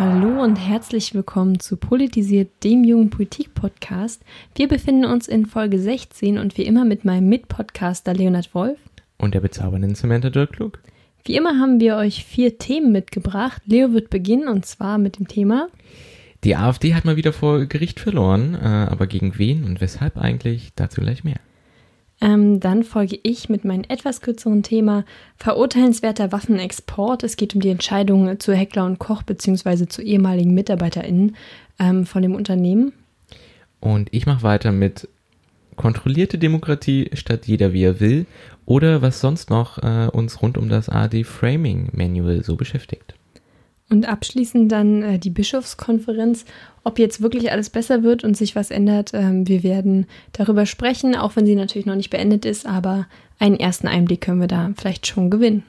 Hallo und herzlich willkommen zu Politisiert, dem jungen Politik-Podcast. Wir befinden uns in Folge 16 und wie immer mit meinem Mitpodcaster Leonard Wolf. Und der bezaubernden Samantha Dirk Klug. Wie immer haben wir euch vier Themen mitgebracht. Leo wird beginnen und zwar mit dem Thema Die AfD hat mal wieder vor Gericht verloren, äh, aber gegen wen und weshalb eigentlich? Dazu gleich mehr. Ähm, dann folge ich mit meinem etwas kürzeren Thema verurteilenswerter Waffenexport. Es geht um die Entscheidung zu Heckler und Koch bzw. zu ehemaligen MitarbeiterInnen ähm, von dem Unternehmen. Und ich mache weiter mit kontrollierte Demokratie statt jeder wie er will oder was sonst noch äh, uns rund um das AD Framing Manual so beschäftigt. Und abschließend dann äh, die Bischofskonferenz, ob jetzt wirklich alles besser wird und sich was ändert. Ähm, wir werden darüber sprechen, auch wenn sie natürlich noch nicht beendet ist, aber einen ersten Einblick können wir da vielleicht schon gewinnen.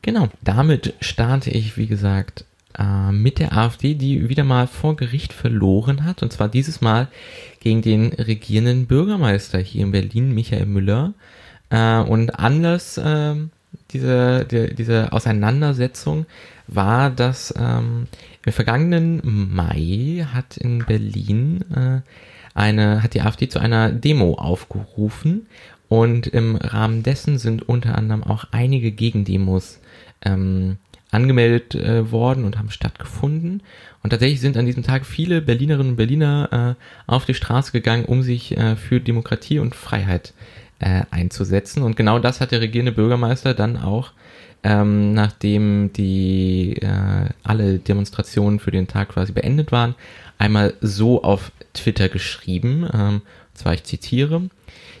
Genau, damit starte ich, wie gesagt, äh, mit der AfD, die wieder mal vor Gericht verloren hat. Und zwar dieses Mal gegen den regierenden Bürgermeister hier in Berlin, Michael Müller. Äh, und Anlass äh, dieser, dieser Auseinandersetzung war, dass ähm, im vergangenen Mai hat in Berlin äh, eine, hat die AfD zu einer Demo aufgerufen und im Rahmen dessen sind unter anderem auch einige Gegendemos ähm, angemeldet äh, worden und haben stattgefunden. Und tatsächlich sind an diesem Tag viele Berlinerinnen und Berliner äh, auf die Straße gegangen, um sich äh, für Demokratie und Freiheit äh, einzusetzen. Und genau das hat der regierende Bürgermeister dann auch, ähm, nachdem die äh, alle Demonstrationen für den Tag quasi beendet waren, einmal so auf Twitter geschrieben. Ähm, und zwar, ich zitiere.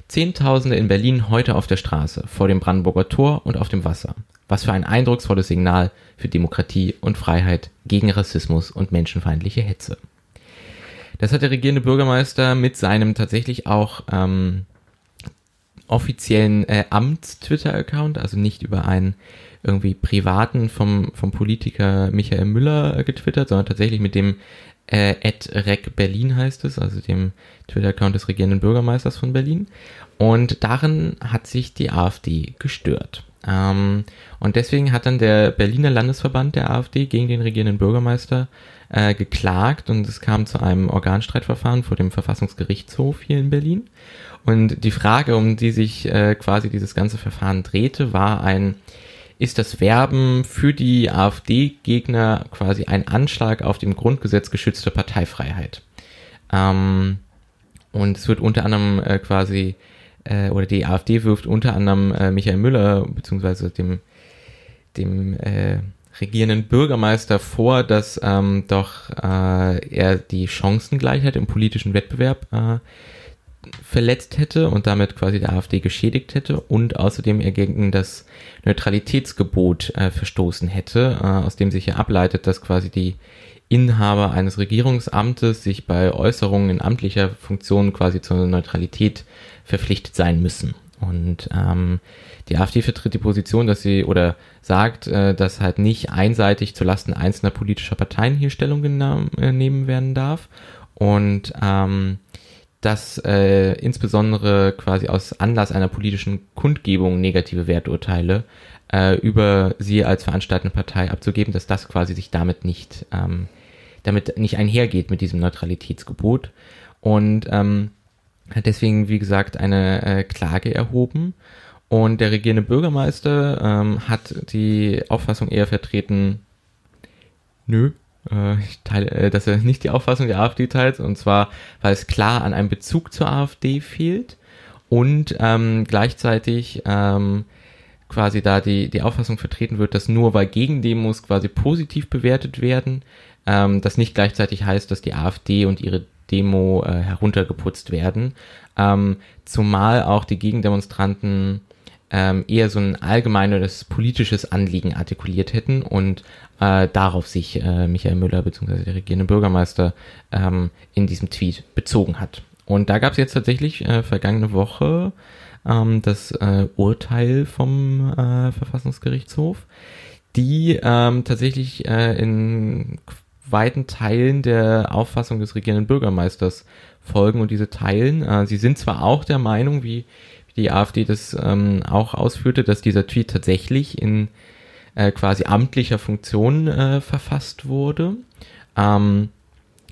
Zehntausende in Berlin heute auf der Straße, vor dem Brandenburger Tor und auf dem Wasser. Was für ein eindrucksvolles Signal für Demokratie und Freiheit gegen Rassismus und menschenfeindliche Hetze. Das hat der regierende Bürgermeister mit seinem tatsächlich auch ähm, offiziellen äh, Amts-Twitter-Account, also nicht über einen irgendwie privaten vom, vom Politiker Michael Müller äh, getwittert, sondern tatsächlich mit dem äh, Rec Berlin heißt es, also dem Twitter-Account des regierenden Bürgermeisters von Berlin. Und darin hat sich die AfD gestört. Ähm, und deswegen hat dann der Berliner Landesverband der AfD gegen den regierenden Bürgermeister äh, geklagt und es kam zu einem Organstreitverfahren vor dem Verfassungsgerichtshof hier in Berlin. Und die Frage, um die sich äh, quasi dieses ganze Verfahren drehte, war ein, ist das Werben für die AfD-Gegner quasi ein Anschlag auf dem Grundgesetz geschützte Parteifreiheit? Ähm, und es wird unter anderem äh, quasi, äh, oder die AfD wirft unter anderem äh, Michael Müller, beziehungsweise dem, dem äh, regierenden Bürgermeister vor, dass ähm, doch äh, er die Chancengleichheit im politischen Wettbewerb äh, verletzt hätte und damit quasi der AfD geschädigt hätte und außerdem er gegen das Neutralitätsgebot äh, verstoßen hätte, äh, aus dem sich ja ableitet, dass quasi die Inhaber eines Regierungsamtes sich bei Äußerungen in amtlicher Funktion quasi zur Neutralität verpflichtet sein müssen. Und ähm, die AfD vertritt die Position, dass sie oder sagt, äh, dass halt nicht einseitig zulasten einzelner politischer Parteien hier Stellung genommen äh, nehmen werden darf. Und ähm, dass äh, insbesondere quasi aus Anlass einer politischen Kundgebung negative Werturteile äh, über sie als veranstaltende Partei abzugeben, dass das quasi sich damit nicht, ähm, damit nicht einhergeht mit diesem Neutralitätsgebot. Und ähm, hat deswegen, wie gesagt, eine äh, Klage erhoben. Und der regierende Bürgermeister ähm, hat die Auffassung eher vertreten, nö, ich teile, äh, dass er nicht die Auffassung der AfD teilt, und zwar, weil es klar an einem Bezug zur AfD fehlt und ähm, gleichzeitig ähm, quasi da die, die Auffassung vertreten wird, dass nur weil Gegendemos quasi positiv bewertet werden, ähm, das nicht gleichzeitig heißt, dass die AfD und ihre Demo äh, heruntergeputzt werden. Ähm, zumal auch die Gegendemonstranten ähm, eher so ein allgemeines politisches Anliegen artikuliert hätten und äh, darauf sich äh, Michael Müller bzw. der regierende Bürgermeister ähm, in diesem Tweet bezogen hat. Und da gab es jetzt tatsächlich äh, vergangene Woche ähm, das äh, Urteil vom äh, Verfassungsgerichtshof, die ähm, tatsächlich äh, in weiten Teilen der Auffassung des regierenden Bürgermeisters folgen und diese teilen. Äh, sie sind zwar auch der Meinung, wie, wie die AfD das ähm, auch ausführte, dass dieser Tweet tatsächlich in äh, quasi amtlicher Funktion äh, verfasst wurde. Ähm,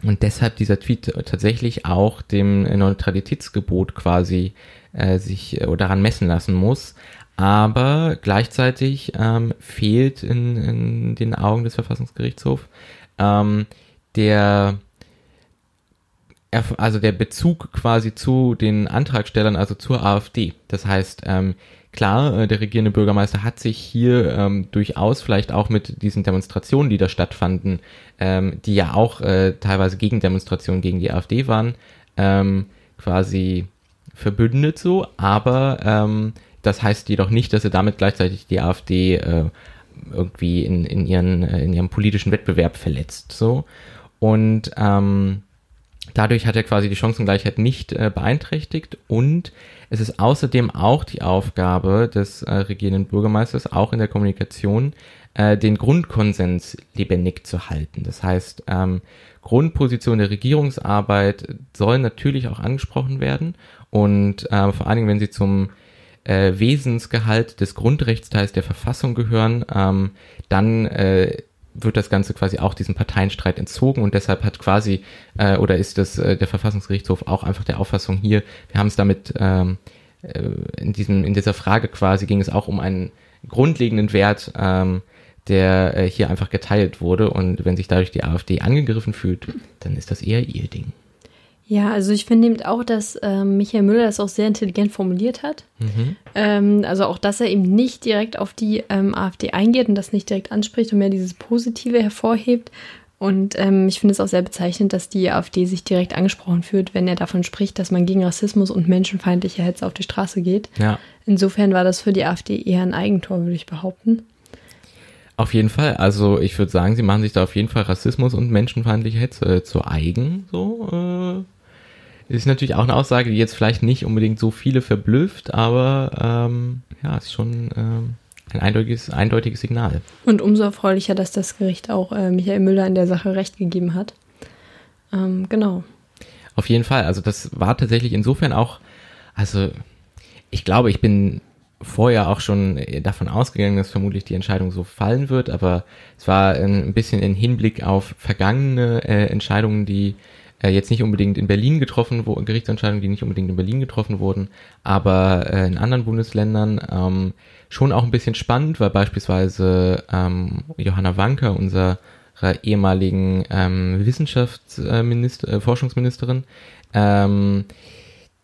und deshalb dieser Tweet tatsächlich auch dem Neutralitätsgebot quasi äh, sich äh, daran messen lassen muss. Aber gleichzeitig ähm, fehlt in, in den Augen des Verfassungsgerichtshofs ähm, der also der Bezug quasi zu den Antragstellern, also zur AfD. Das heißt, ähm, klar, äh, der regierende Bürgermeister hat sich hier ähm, durchaus vielleicht auch mit diesen Demonstrationen, die da stattfanden, ähm, die ja auch äh, teilweise Gegendemonstrationen gegen die AfD waren, ähm, quasi verbündet so, aber ähm, das heißt jedoch nicht, dass er damit gleichzeitig die AfD äh, irgendwie in, in, ihren, äh, in ihrem politischen Wettbewerb verletzt. So. Und ähm, dadurch hat er quasi die Chancengleichheit nicht äh, beeinträchtigt und es ist außerdem auch die Aufgabe des äh, regierenden Bürgermeisters, auch in der Kommunikation, äh, den Grundkonsens lebendig zu halten. Das heißt, ähm, Grundposition der Regierungsarbeit soll natürlich auch angesprochen werden und äh, vor allen Dingen, wenn sie zum äh, Wesensgehalt des Grundrechtsteils der Verfassung gehören, ähm, dann äh, wird das Ganze quasi auch diesem Parteienstreit entzogen und deshalb hat quasi äh, oder ist das äh, der Verfassungsgerichtshof auch einfach der Auffassung hier, wir haben es damit ähm, äh, in diesem in dieser Frage quasi ging es auch um einen grundlegenden Wert, ähm, der äh, hier einfach geteilt wurde und wenn sich dadurch die AfD angegriffen fühlt, dann ist das eher ihr Ding. Ja, also ich finde eben auch, dass ähm, Michael Müller das auch sehr intelligent formuliert hat. Mhm. Ähm, also auch, dass er eben nicht direkt auf die ähm, AfD eingeht und das nicht direkt anspricht und mehr dieses Positive hervorhebt. Und ähm, ich finde es auch sehr bezeichnend, dass die AfD sich direkt angesprochen fühlt, wenn er davon spricht, dass man gegen Rassismus und menschenfeindliche Hetze auf die Straße geht. Ja. Insofern war das für die AfD eher ein Eigentor, würde ich behaupten. Auf jeden Fall. Also ich würde sagen, sie machen sich da auf jeden Fall Rassismus und menschenfeindliche Hetze äh, zu eigen. So. Äh ist natürlich auch eine Aussage, die jetzt vielleicht nicht unbedingt so viele verblüfft, aber ähm, ja, ist schon ähm, ein eindeutiges, eindeutiges Signal. Und umso erfreulicher, dass das Gericht auch äh, Michael Müller in der Sache recht gegeben hat. Ähm, genau. Auf jeden Fall. Also das war tatsächlich insofern auch, also ich glaube, ich bin vorher auch schon davon ausgegangen, dass vermutlich die Entscheidung so fallen wird, aber es war ein bisschen in Hinblick auf vergangene äh, Entscheidungen, die äh, jetzt nicht unbedingt in Berlin getroffen, wo Gerichtsentscheidungen, die nicht unbedingt in Berlin getroffen wurden, aber äh, in anderen Bundesländern ähm, schon auch ein bisschen spannend, weil beispielsweise ähm, Johanna Wanker, unserer ehemaligen ähm, Wissenschaftsminister, äh, Forschungsministerin, ähm,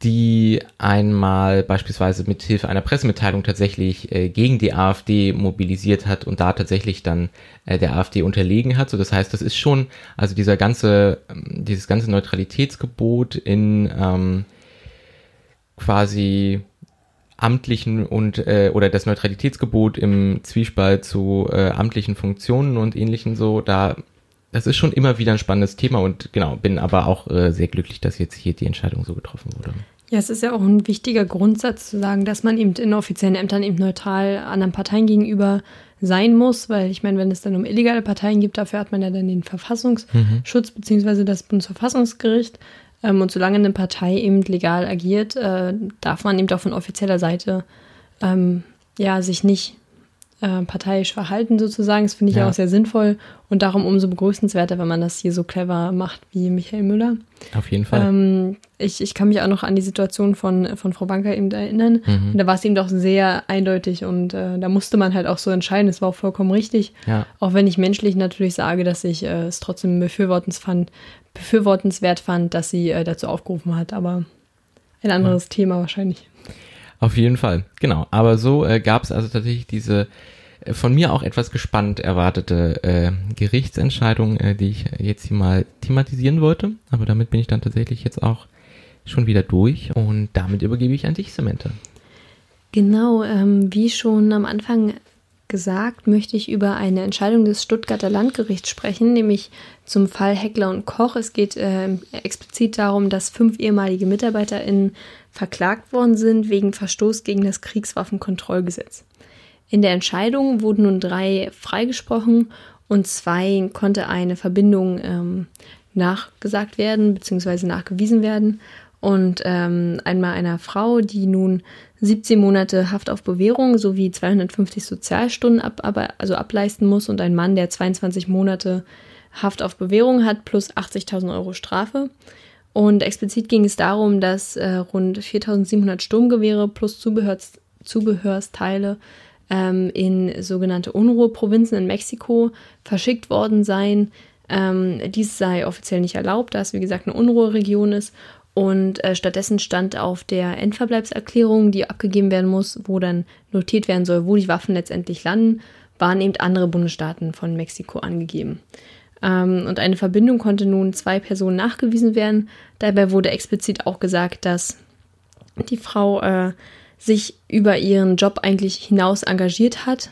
die einmal beispielsweise mit Hilfe einer Pressemitteilung tatsächlich äh, gegen die AfD mobilisiert hat und da tatsächlich dann äh, der AfD unterlegen hat. So, das heißt, das ist schon, also dieser ganze, ähm, dieses ganze Neutralitätsgebot in ähm, quasi amtlichen und äh, oder das Neutralitätsgebot im Zwiespalt zu äh, amtlichen Funktionen und ähnlichen so, da das ist schon immer wieder ein spannendes Thema und genau, bin aber auch äh, sehr glücklich, dass jetzt hier die Entscheidung so getroffen wurde. Ja, es ist ja auch ein wichtiger Grundsatz zu sagen, dass man eben in offiziellen Ämtern eben neutral anderen Parteien gegenüber sein muss, weil ich meine, wenn es dann um illegale Parteien gibt, dafür hat man ja dann den Verfassungsschutz mhm. beziehungsweise das Bundesverfassungsgericht. Ähm, und solange eine Partei eben legal agiert, äh, darf man eben auch von offizieller Seite ähm, ja sich nicht äh, parteiisch verhalten sozusagen. Das finde ich ja. auch sehr sinnvoll und darum umso begrüßenswerter, wenn man das hier so clever macht wie Michael Müller. Auf jeden Fall. Ähm, ich, ich kann mich auch noch an die Situation von, von Frau Banker eben erinnern. Mhm. Und da war es eben doch sehr eindeutig und äh, da musste man halt auch so entscheiden. Es war auch vollkommen richtig. Ja. Auch wenn ich menschlich natürlich sage, dass ich äh, es trotzdem befürwortens fand, befürwortenswert fand, dass sie äh, dazu aufgerufen hat. Aber ein anderes ja. Thema wahrscheinlich. Auf jeden Fall, genau. Aber so äh, gab es also tatsächlich diese äh, von mir auch etwas gespannt erwartete äh, Gerichtsentscheidung, äh, die ich jetzt hier mal thematisieren wollte. Aber damit bin ich dann tatsächlich jetzt auch schon wieder durch und damit übergebe ich an dich, Samantha. Genau, ähm, wie schon am Anfang gesagt, möchte ich über eine Entscheidung des Stuttgarter Landgerichts sprechen, nämlich zum Fall Heckler und Koch. Es geht äh, explizit darum, dass fünf ehemalige MitarbeiterInnen verklagt worden sind wegen Verstoß gegen das Kriegswaffenkontrollgesetz. In der Entscheidung wurden nun drei freigesprochen und zwei konnte eine Verbindung ähm, nachgesagt werden bzw. nachgewiesen werden. Und ähm, einmal einer Frau, die nun 17 Monate Haft auf Bewährung sowie 250 Sozialstunden ab, aber, also ableisten muss und ein Mann, der 22 Monate Haft auf Bewährung hat plus 80.000 Euro Strafe. Und explizit ging es darum, dass äh, rund 4.700 Sturmgewehre plus Zubehörs Zubehörsteile ähm, in sogenannte Unruheprovinzen in Mexiko verschickt worden seien. Ähm, dies sei offiziell nicht erlaubt, da es wie gesagt eine Unruheregion ist. Und äh, stattdessen stand auf der Endverbleibserklärung, die abgegeben werden muss, wo dann notiert werden soll, wo die Waffen letztendlich landen, waren eben andere Bundesstaaten von Mexiko angegeben. Ähm, und eine Verbindung konnte nun zwei Personen nachgewiesen werden. Dabei wurde explizit auch gesagt, dass die Frau äh, sich über ihren Job eigentlich hinaus engagiert hat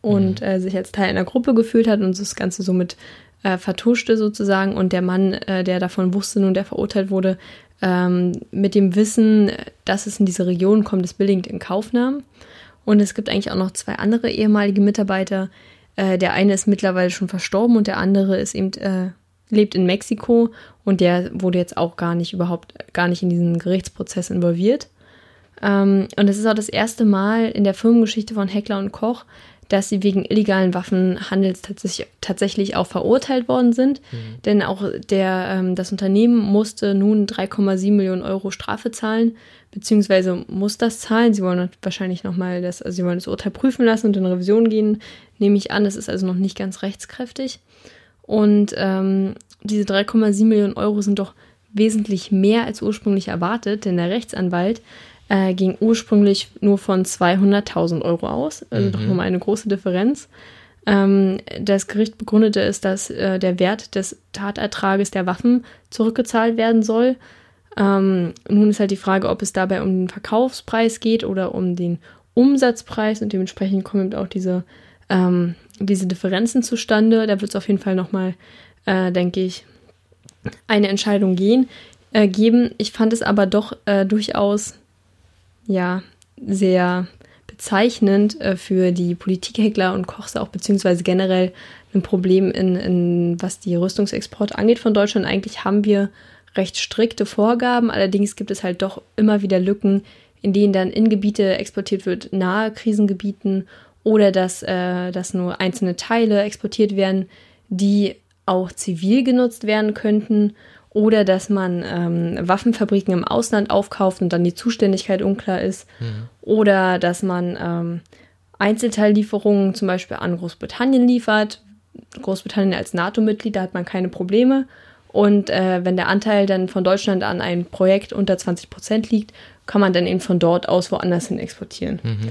und mhm. äh, sich als Teil einer Gruppe gefühlt hat und das Ganze somit äh, vertuschte sozusagen und der Mann, äh, der davon wusste nun, der verurteilt wurde, ähm, mit dem Wissen, dass es in diese Region kommt, es billigend in Kauf nahm. Und es gibt eigentlich auch noch zwei andere ehemalige Mitarbeiter. Äh, der eine ist mittlerweile schon verstorben und der andere ist eben äh, lebt in Mexiko und der wurde jetzt auch gar nicht überhaupt gar nicht in diesen Gerichtsprozess involviert. Ähm, und es ist auch das erste Mal in der Firmengeschichte von Heckler und Koch, dass sie wegen illegalen Waffenhandels tatsächlich, tatsächlich auch verurteilt worden sind. Mhm. Denn auch der, ähm, das Unternehmen musste nun 3,7 Millionen Euro Strafe zahlen, beziehungsweise muss das zahlen. Sie wollen wahrscheinlich nochmal das, also sie wollen das Urteil prüfen lassen und in Revision gehen, nehme ich an. Das ist also noch nicht ganz rechtskräftig. Und ähm, diese 3,7 Millionen Euro sind doch wesentlich mehr als ursprünglich erwartet, denn der Rechtsanwalt äh, ging ursprünglich nur von 200.000 Euro aus, also mhm. doch nochmal eine große Differenz. Ähm, das Gericht begründete es, dass äh, der Wert des Tatertrages der Waffen zurückgezahlt werden soll. Ähm, nun ist halt die Frage, ob es dabei um den Verkaufspreis geht oder um den Umsatzpreis und dementsprechend kommen auch diese, ähm, diese Differenzen zustande. Da wird es auf jeden Fall nochmal, äh, denke ich, eine Entscheidung gehen, äh, geben. Ich fand es aber doch äh, durchaus ja sehr bezeichnend äh, für die Politikhäckler und Kochs auch, beziehungsweise generell ein Problem, in, in, was die Rüstungsexporte angeht von Deutschland. Eigentlich haben wir recht strikte Vorgaben, allerdings gibt es halt doch immer wieder Lücken, in denen dann in Gebiete exportiert wird, nahe Krisengebieten oder dass, äh, dass nur einzelne Teile exportiert werden, die auch zivil genutzt werden könnten oder dass man ähm, Waffenfabriken im Ausland aufkauft und dann die Zuständigkeit unklar ist mhm. oder dass man ähm, Einzelteillieferungen zum Beispiel an Großbritannien liefert. Großbritannien als NATO-Mitglied, da hat man keine Probleme. Und äh, wenn der Anteil dann von Deutschland an ein Projekt unter 20 Prozent liegt, kann man dann eben von dort aus woanders hin exportieren. Mhm.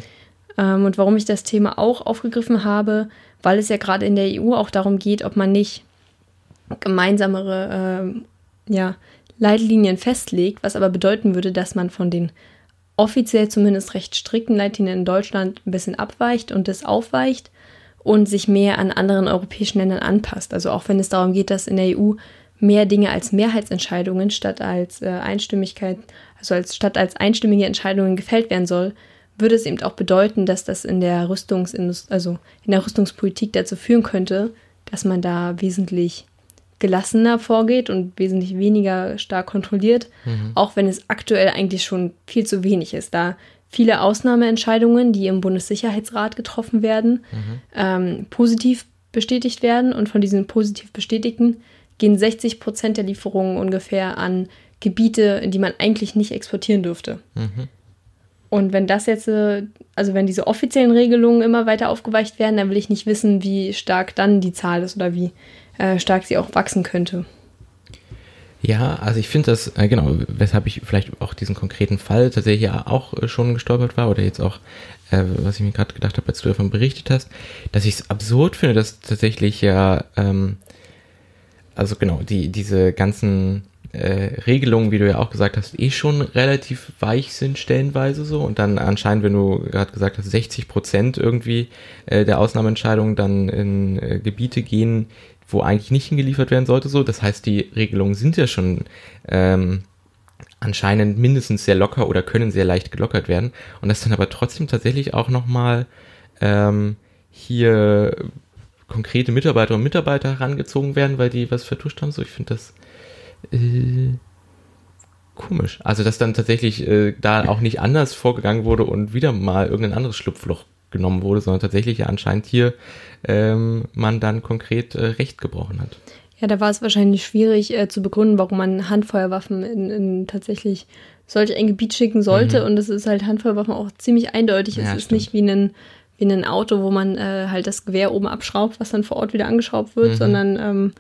Ähm, und warum ich das Thema auch aufgegriffen habe, weil es ja gerade in der EU auch darum geht, ob man nicht gemeinsamere äh, ja, Leitlinien festlegt, was aber bedeuten würde, dass man von den offiziell zumindest recht strikten Leitlinien in Deutschland ein bisschen abweicht und das aufweicht und sich mehr an anderen europäischen Ländern anpasst. Also auch wenn es darum geht, dass in der EU mehr Dinge als Mehrheitsentscheidungen statt als äh, Einstimmigkeit, also als statt als einstimmige Entscheidungen gefällt werden soll, würde es eben auch bedeuten, dass das in der Rüstungsindustrie, also in der Rüstungspolitik dazu führen könnte, dass man da wesentlich gelassener vorgeht und wesentlich weniger stark kontrolliert, mhm. auch wenn es aktuell eigentlich schon viel zu wenig ist, da viele Ausnahmeentscheidungen, die im Bundessicherheitsrat getroffen werden, mhm. ähm, positiv bestätigt werden und von diesen positiv bestätigten gehen 60 Prozent der Lieferungen ungefähr an Gebiete, in die man eigentlich nicht exportieren dürfte. Mhm. Und wenn das jetzt, äh, also wenn diese offiziellen Regelungen immer weiter aufgeweicht werden, dann will ich nicht wissen, wie stark dann die Zahl ist oder wie äh, stark sie auch wachsen könnte. Ja, also ich finde das, äh, genau, weshalb ich vielleicht auch diesen konkreten Fall tatsächlich ja auch äh, schon gestolpert war oder jetzt auch, äh, was ich mir gerade gedacht habe, als du davon berichtet hast, dass ich es absurd finde, dass tatsächlich ja, ähm, also genau, die, diese ganzen Regelungen, wie du ja auch gesagt hast, eh schon relativ weich sind stellenweise so und dann anscheinend, wenn du gerade gesagt hast, 60 Prozent irgendwie der Ausnahmeentscheidungen dann in Gebiete gehen, wo eigentlich nicht hingeliefert werden sollte so. Das heißt, die Regelungen sind ja schon ähm, anscheinend mindestens sehr locker oder können sehr leicht gelockert werden und das dann aber trotzdem tatsächlich auch nochmal ähm, hier konkrete Mitarbeiter und Mitarbeiter herangezogen werden, weil die was vertuscht haben. So, ich finde das äh, komisch. Also, dass dann tatsächlich äh, da auch nicht anders vorgegangen wurde und wieder mal irgendein anderes Schlupfloch genommen wurde, sondern tatsächlich ja anscheinend hier ähm, man dann konkret äh, Recht gebrochen hat. Ja, da war es wahrscheinlich schwierig äh, zu begründen, warum man Handfeuerwaffen in, in tatsächlich solch ein Gebiet schicken sollte. Mhm. Und es ist halt Handfeuerwaffen auch ziemlich eindeutig. Ja, es ist stimmt. nicht wie ein, wie ein Auto, wo man äh, halt das Gewehr oben abschraubt, was dann vor Ort wieder angeschraubt wird, mhm. sondern ähm,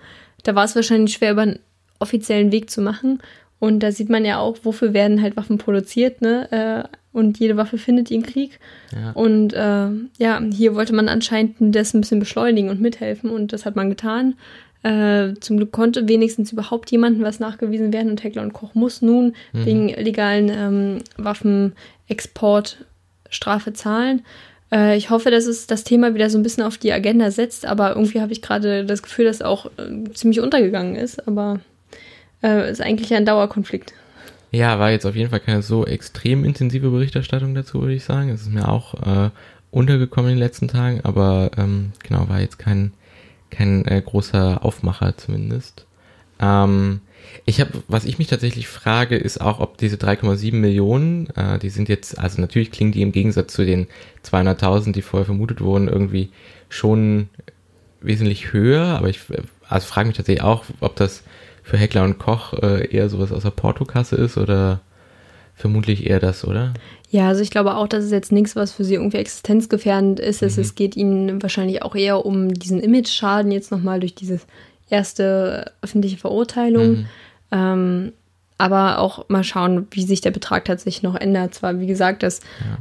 da war es wahrscheinlich schwer, über einen offiziellen Weg zu machen. Und da sieht man ja auch, wofür werden halt Waffen produziert, ne? Äh, und jede Waffe findet ihren Krieg. Ja. Und äh, ja, hier wollte man anscheinend das ein bisschen beschleunigen und mithelfen und das hat man getan. Äh, zum Glück konnte wenigstens überhaupt jemandem was nachgewiesen werden und Heckler und Koch muss nun mhm. wegen illegalen ähm, Waffenexport Strafe zahlen. Äh, ich hoffe, dass es das Thema wieder so ein bisschen auf die Agenda setzt, aber irgendwie habe ich gerade das Gefühl, dass es auch äh, ziemlich untergegangen ist. Aber äh, ist eigentlich ein Dauerkonflikt. Ja, war jetzt auf jeden Fall keine so extrem intensive Berichterstattung dazu, würde ich sagen. Es ist mir auch äh, untergekommen in den letzten Tagen, aber ähm, genau, war jetzt kein, kein äh, großer Aufmacher zumindest. Ähm, ich habe, was ich mich tatsächlich frage, ist auch, ob diese 3,7 Millionen, äh, die sind jetzt, also natürlich klingen die im Gegensatz zu den 200.000, die vorher vermutet wurden, irgendwie schon wesentlich höher, aber ich also frage mich tatsächlich auch, ob das für Heckler und Koch äh, eher sowas aus der Portokasse ist oder vermutlich eher das, oder? Ja, also ich glaube auch, dass es jetzt nichts, was für sie irgendwie existenzgefährdend ist. Mhm. Es geht ihnen wahrscheinlich auch eher um diesen Image-Schaden jetzt nochmal durch diese erste öffentliche Verurteilung. Mhm. Ähm, aber auch mal schauen, wie sich der Betrag tatsächlich noch ändert. Zwar, wie gesagt, das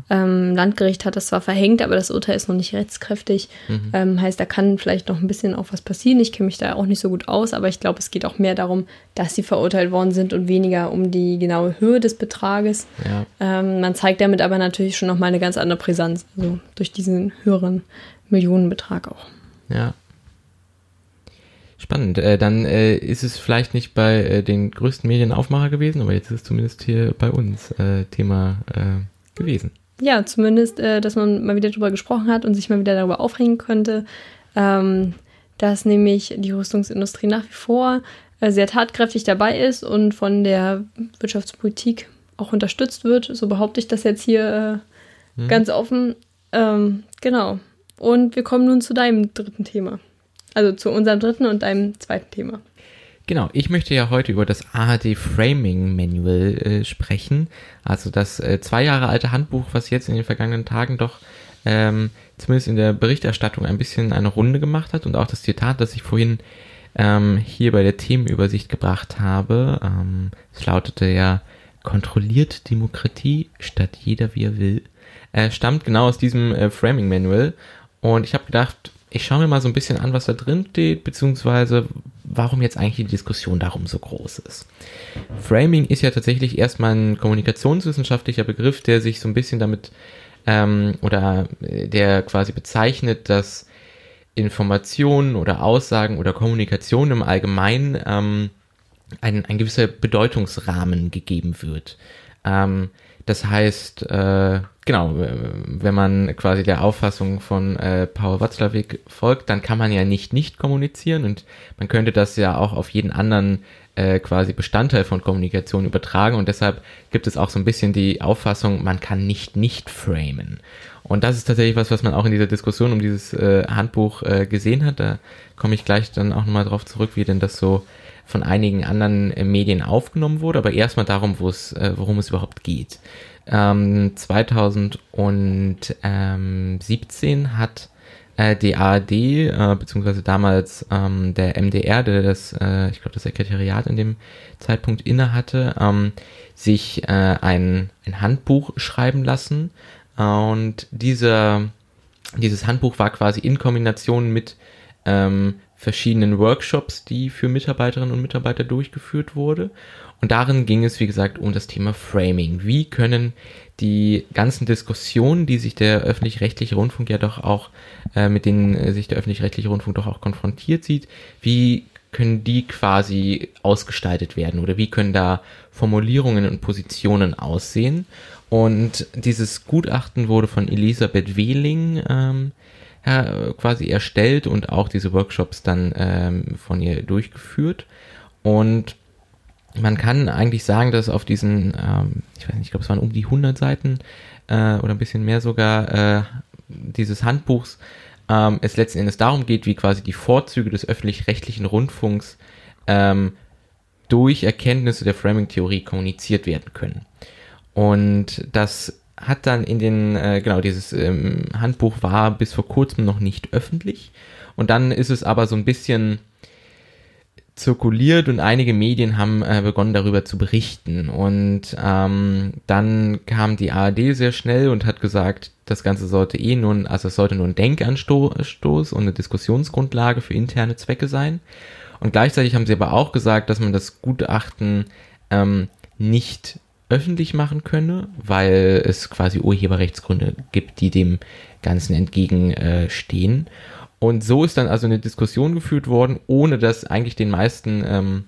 ja. ähm, Landgericht hat das zwar verhängt, aber das Urteil ist noch nicht rechtskräftig. Mhm. Ähm, heißt, da kann vielleicht noch ein bisschen auch was passieren. Ich kenne mich da auch nicht so gut aus, aber ich glaube, es geht auch mehr darum, dass sie verurteilt worden sind und weniger um die genaue Höhe des Betrages. Ja. Ähm, man zeigt damit aber natürlich schon nochmal eine ganz andere Brisanz, also durch diesen höheren Millionenbetrag auch. Ja, Spannend. Äh, dann äh, ist es vielleicht nicht bei äh, den größten Medienaufmacher gewesen, aber jetzt ist es zumindest hier bei uns äh, Thema äh, gewesen. Ja, zumindest, äh, dass man mal wieder darüber gesprochen hat und sich mal wieder darüber aufregen könnte, ähm, dass nämlich die Rüstungsindustrie nach wie vor sehr tatkräftig dabei ist und von der Wirtschaftspolitik auch unterstützt wird. So behaupte ich das jetzt hier hm. ganz offen. Ähm, genau. Und wir kommen nun zu deinem dritten Thema. Also zu unserem dritten und deinem zweiten Thema. Genau, ich möchte ja heute über das AHD Framing Manual äh, sprechen. Also das äh, zwei Jahre alte Handbuch, was jetzt in den vergangenen Tagen doch ähm, zumindest in der Berichterstattung ein bisschen eine Runde gemacht hat und auch das Zitat, das ich vorhin ähm, hier bei der Themenübersicht gebracht habe. Ähm, es lautete ja, kontrolliert Demokratie statt jeder wie er will, äh, stammt genau aus diesem äh, Framing Manual. Und ich habe gedacht, ich schaue mir mal so ein bisschen an, was da drin steht, beziehungsweise warum jetzt eigentlich die Diskussion darum so groß ist. Framing ist ja tatsächlich erstmal ein kommunikationswissenschaftlicher Begriff, der sich so ein bisschen damit ähm, oder äh, der quasi bezeichnet, dass Informationen oder Aussagen oder Kommunikation im Allgemeinen ähm, ein, ein gewisser Bedeutungsrahmen gegeben wird. Ähm, das heißt, äh, genau, wenn man quasi der Auffassung von äh, Paul Watzlawick folgt, dann kann man ja nicht nicht kommunizieren und man könnte das ja auch auf jeden anderen äh, quasi Bestandteil von Kommunikation übertragen und deshalb gibt es auch so ein bisschen die Auffassung, man kann nicht nicht framen. Und das ist tatsächlich was, was man auch in dieser Diskussion um dieses äh, Handbuch äh, gesehen hat. Da komme ich gleich dann auch nochmal drauf zurück, wie denn das so von einigen anderen äh, Medien aufgenommen wurde, aber erstmal darum, wo es, äh, worum es überhaupt geht. Ähm, 2017 hat äh, die ARD, äh, beziehungsweise damals ähm, der MDR, der das, äh, ich glaube, das Sekretariat in dem Zeitpunkt inne hatte, ähm, sich äh, ein, ein Handbuch schreiben lassen. und dieser, dieses Handbuch war quasi in Kombination mit ähm, verschiedenen Workshops, die für Mitarbeiterinnen und Mitarbeiter durchgeführt wurde. Und darin ging es, wie gesagt, um das Thema Framing. Wie können die ganzen Diskussionen, die sich der öffentlich-rechtliche Rundfunk ja doch auch, äh, mit denen äh, sich der öffentlich-rechtliche Rundfunk doch auch konfrontiert sieht, wie können die quasi ausgestaltet werden oder wie können da Formulierungen und Positionen aussehen? Und dieses Gutachten wurde von Elisabeth Wehling ähm, ja, quasi erstellt und auch diese Workshops dann ähm, von ihr durchgeführt. Und man kann eigentlich sagen, dass auf diesen, ähm, ich weiß nicht, ich glaube, es waren um die 100 Seiten äh, oder ein bisschen mehr sogar äh, dieses Handbuchs, ähm, es letzten Endes darum geht, wie quasi die Vorzüge des öffentlich-rechtlichen Rundfunks ähm, durch Erkenntnisse der Framing-Theorie kommuniziert werden können. Und das hat dann in den, äh, genau, dieses ähm, Handbuch war bis vor kurzem noch nicht öffentlich. Und dann ist es aber so ein bisschen zirkuliert und einige Medien haben äh, begonnen darüber zu berichten. Und ähm, dann kam die ARD sehr schnell und hat gesagt, das Ganze sollte eh nur, also es sollte nur ein Denkanstoß und eine Diskussionsgrundlage für interne Zwecke sein. Und gleichzeitig haben sie aber auch gesagt, dass man das Gutachten ähm, nicht öffentlich machen könne, weil es quasi Urheberrechtsgründe gibt, die dem Ganzen entgegenstehen. Und so ist dann also eine Diskussion geführt worden, ohne dass eigentlich den meisten, ähm,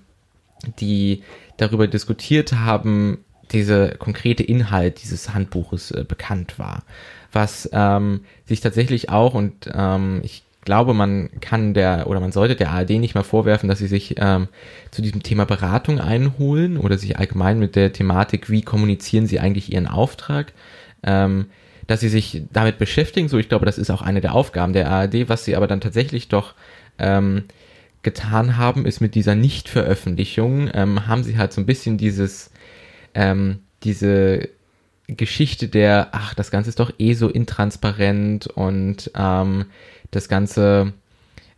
die darüber diskutiert haben, dieser konkrete Inhalt dieses Handbuches äh, bekannt war. Was ähm, sich tatsächlich auch, und ähm, ich glaube, man kann der oder man sollte der ARD nicht mal vorwerfen, dass sie sich ähm, zu diesem Thema Beratung einholen oder sich allgemein mit der Thematik, wie kommunizieren sie eigentlich ihren Auftrag, ähm, dass sie sich damit beschäftigen. So, ich glaube, das ist auch eine der Aufgaben der ARD. Was sie aber dann tatsächlich doch ähm, getan haben, ist mit dieser Nichtveröffentlichung, ähm, haben sie halt so ein bisschen dieses, ähm, diese Geschichte der, ach, das Ganze ist doch eh so intransparent und ähm, das Ganze,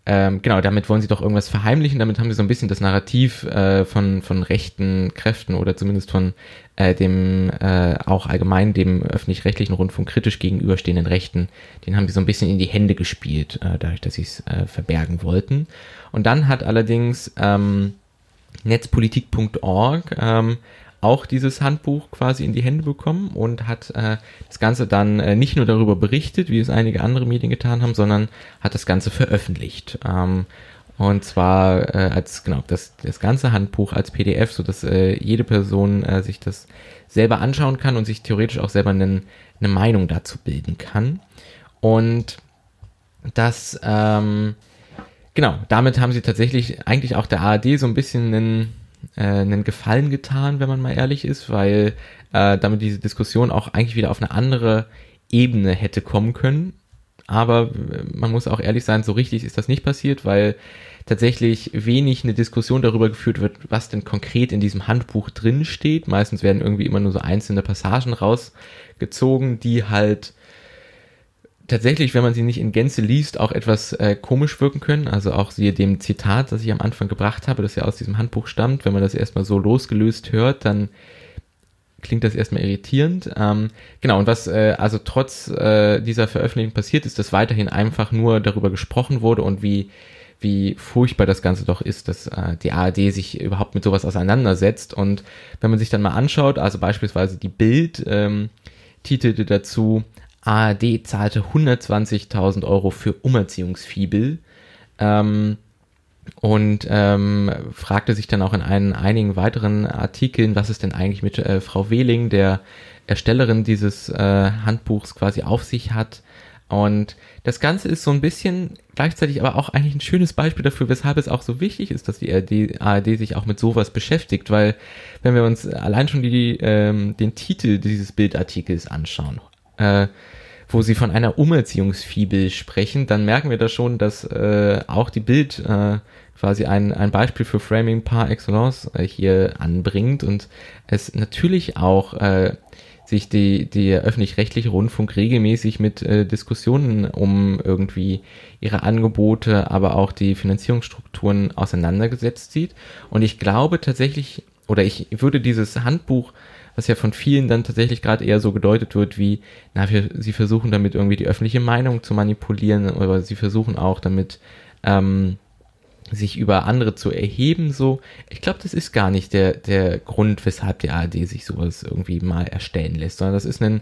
ähm, genau, damit wollen sie doch irgendwas verheimlichen, damit haben sie so ein bisschen das Narrativ äh, von, von rechten Kräften oder zumindest von äh, dem äh, auch allgemein dem öffentlich-rechtlichen Rundfunk kritisch gegenüberstehenden Rechten, den haben sie so ein bisschen in die Hände gespielt, äh, dadurch, dass sie es äh, verbergen wollten. Und dann hat allerdings ähm, netzpolitik.org ähm, auch dieses Handbuch quasi in die Hände bekommen und hat äh, das Ganze dann äh, nicht nur darüber berichtet, wie es einige andere Medien getan haben, sondern hat das Ganze veröffentlicht. Ähm, und zwar äh, als genau das, das ganze Handbuch als PDF, so dass äh, jede Person äh, sich das selber anschauen kann und sich theoretisch auch selber einen, eine Meinung dazu bilden kann. Und das ähm, genau, damit haben sie tatsächlich eigentlich auch der ARD so ein bisschen einen äh, einen Gefallen getan, wenn man mal ehrlich ist, weil äh, damit diese Diskussion auch eigentlich wieder auf eine andere Ebene hätte kommen können. Aber äh, man muss auch ehrlich sein, so richtig ist das nicht passiert, weil tatsächlich wenig eine Diskussion darüber geführt wird, was denn konkret in diesem Handbuch drin steht. Meistens werden irgendwie immer nur so einzelne Passagen rausgezogen, die halt tatsächlich, wenn man sie nicht in Gänze liest, auch etwas äh, komisch wirken können. Also auch siehe dem Zitat, das ich am Anfang gebracht habe, das ja aus diesem Handbuch stammt. Wenn man das erstmal so losgelöst hört, dann klingt das erstmal irritierend. Ähm, genau, und was äh, also trotz äh, dieser Veröffentlichung passiert ist, dass weiterhin einfach nur darüber gesprochen wurde und wie wie furchtbar das Ganze doch ist, dass äh, die ARD sich überhaupt mit sowas auseinandersetzt. Und wenn man sich dann mal anschaut, also beispielsweise die Bild ähm, titelte dazu, ARD zahlte 120.000 Euro für Umerziehungsfibel ähm, und ähm, fragte sich dann auch in einen, einigen weiteren Artikeln, was es denn eigentlich mit äh, Frau Wehling, der Erstellerin dieses äh, Handbuchs, quasi auf sich hat. Und das Ganze ist so ein bisschen gleichzeitig aber auch eigentlich ein schönes Beispiel dafür, weshalb es auch so wichtig ist, dass die ARD, ARD sich auch mit sowas beschäftigt, weil wenn wir uns allein schon die, ähm, den Titel dieses Bildartikels anschauen, äh, wo sie von einer Umerziehungsfibel sprechen, dann merken wir da schon, dass äh, auch die Bild äh, quasi ein, ein Beispiel für Framing par excellence äh, hier anbringt und es natürlich auch äh, sich die, der öffentlich-rechtliche Rundfunk regelmäßig mit äh, Diskussionen um irgendwie ihre Angebote, aber auch die Finanzierungsstrukturen auseinandergesetzt sieht. Und ich glaube tatsächlich, oder ich würde dieses Handbuch was ja von vielen dann tatsächlich gerade eher so gedeutet wird wie, na, wir, sie versuchen damit irgendwie die öffentliche Meinung zu manipulieren oder sie versuchen auch damit ähm, sich über andere zu erheben, so. Ich glaube, das ist gar nicht der, der Grund, weshalb die ARD sich sowas irgendwie mal erstellen lässt, sondern das ist ein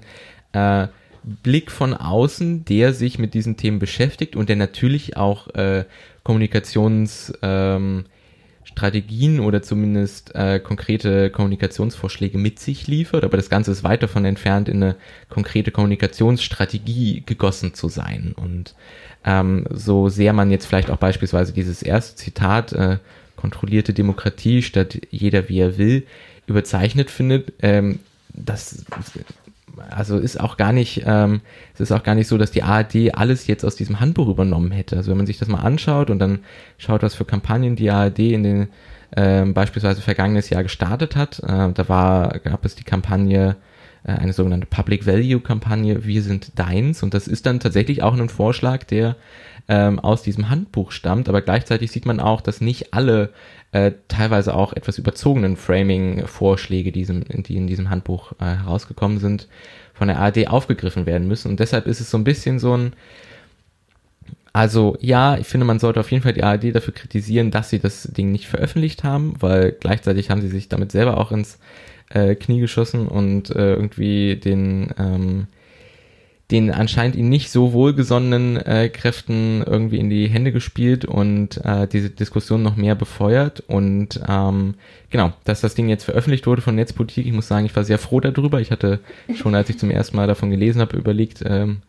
äh, Blick von außen, der sich mit diesen Themen beschäftigt und der natürlich auch äh, Kommunikations ähm, Strategien oder zumindest äh, konkrete Kommunikationsvorschläge mit sich liefert, aber das Ganze ist weit davon entfernt, in eine konkrete Kommunikationsstrategie gegossen zu sein. Und ähm, so sehr man jetzt vielleicht auch beispielsweise dieses erste Zitat, äh, kontrollierte Demokratie statt jeder wie er will, überzeichnet findet, ähm, das also ist auch gar nicht, ähm, es ist auch gar nicht so, dass die ARD alles jetzt aus diesem Handbuch übernommen hätte. Also wenn man sich das mal anschaut und dann schaut, was für Kampagnen die ARD in den ähm, beispielsweise vergangenes Jahr gestartet hat, äh, da war, gab es die Kampagne, äh, eine sogenannte Public Value Kampagne, wir sind deins und das ist dann tatsächlich auch ein Vorschlag, der ähm, aus diesem Handbuch stammt, aber gleichzeitig sieht man auch, dass nicht alle äh, teilweise auch etwas überzogenen Framing-Vorschläge, die, in diesem Handbuch äh, herausgekommen sind, von der ARD aufgegriffen werden müssen. Und deshalb ist es so ein bisschen so ein, also ja, ich finde, man sollte auf jeden Fall die ARD dafür kritisieren, dass sie das Ding nicht veröffentlicht haben, weil gleichzeitig haben sie sich damit selber auch ins äh, Knie geschossen und äh, irgendwie den ähm, den anscheinend ihnen nicht so wohlgesonnenen äh, Kräften irgendwie in die Hände gespielt und äh, diese Diskussion noch mehr befeuert. Und ähm, genau, dass das Ding jetzt veröffentlicht wurde von Netzpolitik, ich muss sagen, ich war sehr froh darüber. Ich hatte schon, als ich zum ersten Mal davon gelesen habe, überlegt, ähm,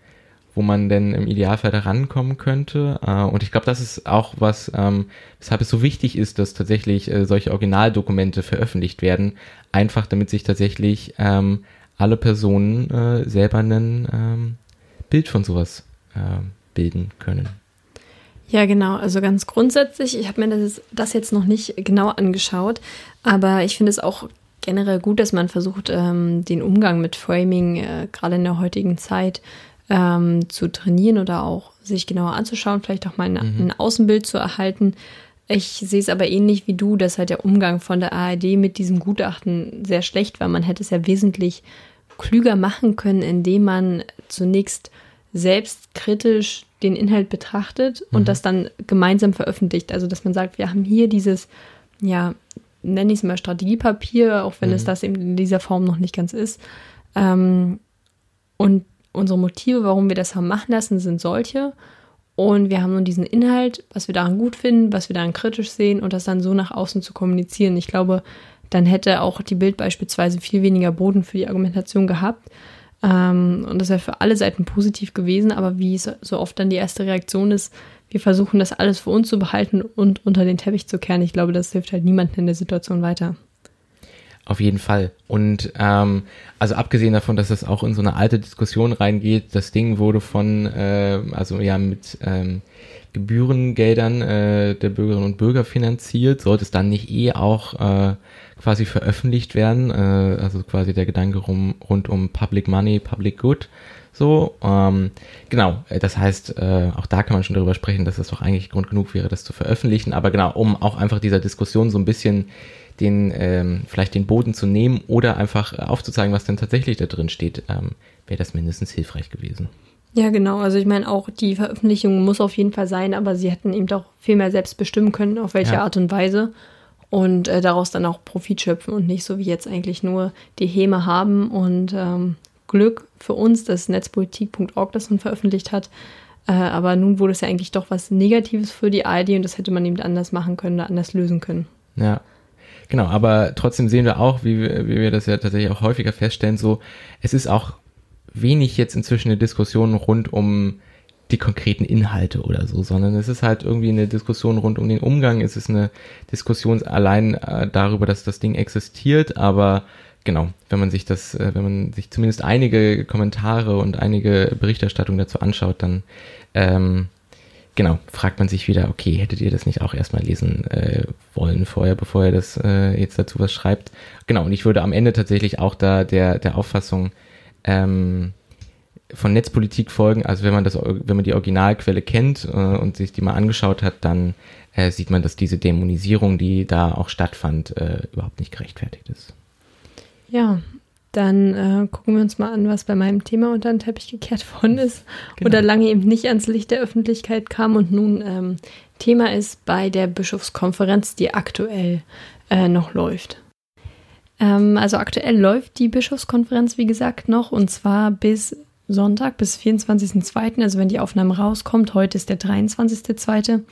wo man denn im Idealfall da rankommen könnte. Äh, und ich glaube, das ist auch was, ähm, weshalb es so wichtig ist, dass tatsächlich äh, solche Originaldokumente veröffentlicht werden, einfach damit sich tatsächlich ähm, alle Personen äh, selber ein ähm, Bild von sowas äh, bilden können. Ja, genau. Also ganz grundsätzlich, ich habe mir das, das, jetzt noch nicht genau angeschaut, aber ich finde es auch generell gut, dass man versucht, ähm, den Umgang mit Framing äh, gerade in der heutigen Zeit ähm, zu trainieren oder auch sich genauer anzuschauen, vielleicht auch mal ein, mhm. ein Außenbild zu erhalten. Ich sehe es aber ähnlich wie du, dass halt der Umgang von der ARD mit diesem Gutachten sehr schlecht war. Man hätte es ja wesentlich klüger machen können, indem man zunächst selbstkritisch den Inhalt betrachtet und mhm. das dann gemeinsam veröffentlicht. Also dass man sagt, wir haben hier dieses, ja, nenne ich es mal Strategiepapier, auch wenn mhm. es das eben in dieser Form noch nicht ganz ist. Ähm, und unsere Motive, warum wir das haben machen lassen, sind solche. Und wir haben nun diesen Inhalt, was wir daran gut finden, was wir daran kritisch sehen und das dann so nach außen zu kommunizieren. Ich glaube, dann hätte auch die Bild beispielsweise viel weniger Boden für die Argumentation gehabt. Ähm, und das wäre für alle Seiten positiv gewesen, aber wie es so oft dann die erste Reaktion ist, wir versuchen das alles für uns zu behalten und unter den Teppich zu kehren. Ich glaube, das hilft halt niemandem in der Situation weiter. Auf jeden Fall. Und ähm, also abgesehen davon, dass das auch in so eine alte Diskussion reingeht, das Ding wurde von, äh, also ja, mit ähm, Gebührengeldern äh, der Bürgerinnen und Bürger finanziert, sollte es dann nicht eh auch äh, quasi veröffentlicht werden, äh, also quasi der Gedanke rum, rund um Public Money, Public Good. So, ähm, genau, äh, das heißt, äh, auch da kann man schon darüber sprechen, dass das doch eigentlich Grund genug wäre, das zu veröffentlichen. Aber genau, um auch einfach dieser Diskussion so ein bisschen den, ähm, vielleicht den Boden zu nehmen oder einfach aufzuzeigen, was denn tatsächlich da drin steht, ähm, wäre das mindestens hilfreich gewesen. Ja, genau. Also ich meine, auch die Veröffentlichung muss auf jeden Fall sein, aber sie hätten eben doch viel mehr selbst bestimmen können, auf welche ja. Art und Weise und äh, daraus dann auch Profit schöpfen und nicht so wie jetzt eigentlich nur die Häme haben und ähm, Glück für uns, dass netzpolitik.org das nun veröffentlicht hat. Äh, aber nun wurde es ja eigentlich doch was Negatives für die ARD und das hätte man eben anders machen können oder anders lösen können. Ja. Genau, aber trotzdem sehen wir auch, wie, wie wir das ja tatsächlich auch häufiger feststellen, so, es ist auch wenig jetzt inzwischen eine Diskussion rund um die konkreten Inhalte oder so, sondern es ist halt irgendwie eine Diskussion rund um den Umgang, es ist eine Diskussion allein äh, darüber, dass das Ding existiert, aber genau, wenn man sich das, äh, wenn man sich zumindest einige Kommentare und einige Berichterstattung dazu anschaut, dann ähm, genau, fragt man sich wieder, okay, hättet ihr das nicht auch erstmal lesen äh, wollen vorher, bevor ihr das äh, jetzt dazu was schreibt? Genau, und ich würde am Ende tatsächlich auch da der, der Auffassung ähm, von Netzpolitik folgen. Also wenn man das, wenn man die Originalquelle kennt äh, und sich die mal angeschaut hat, dann äh, sieht man, dass diese Dämonisierung, die da auch stattfand, äh, überhaupt nicht gerechtfertigt ist. Ja, dann äh, gucken wir uns mal an, was bei meinem Thema unter den Teppich gekehrt worden ist genau. oder lange eben nicht ans Licht der Öffentlichkeit kam und nun ähm, Thema ist bei der Bischofskonferenz, die aktuell äh, noch läuft. Ähm, also aktuell läuft die Bischofskonferenz, wie gesagt, noch und zwar bis Sonntag, bis 24.02., also wenn die Aufnahme rauskommt. Heute ist der 23.02.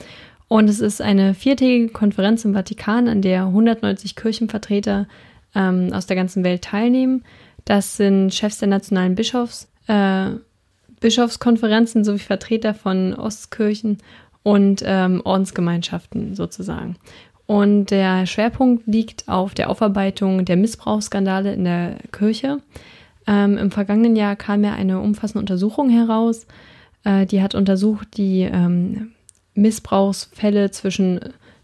Und es ist eine viertägige Konferenz im Vatikan, an der 190 Kirchenvertreter ähm, aus der ganzen Welt teilnehmen. Das sind Chefs der nationalen Bischofs, äh, Bischofskonferenzen sowie Vertreter von Ostkirchen und ähm, Ordensgemeinschaften sozusagen. Und der Schwerpunkt liegt auf der Aufarbeitung der Missbrauchsskandale in der Kirche. Ähm, Im vergangenen Jahr kam ja eine umfassende Untersuchung heraus. Äh, die hat untersucht die ähm, Missbrauchsfälle zwischen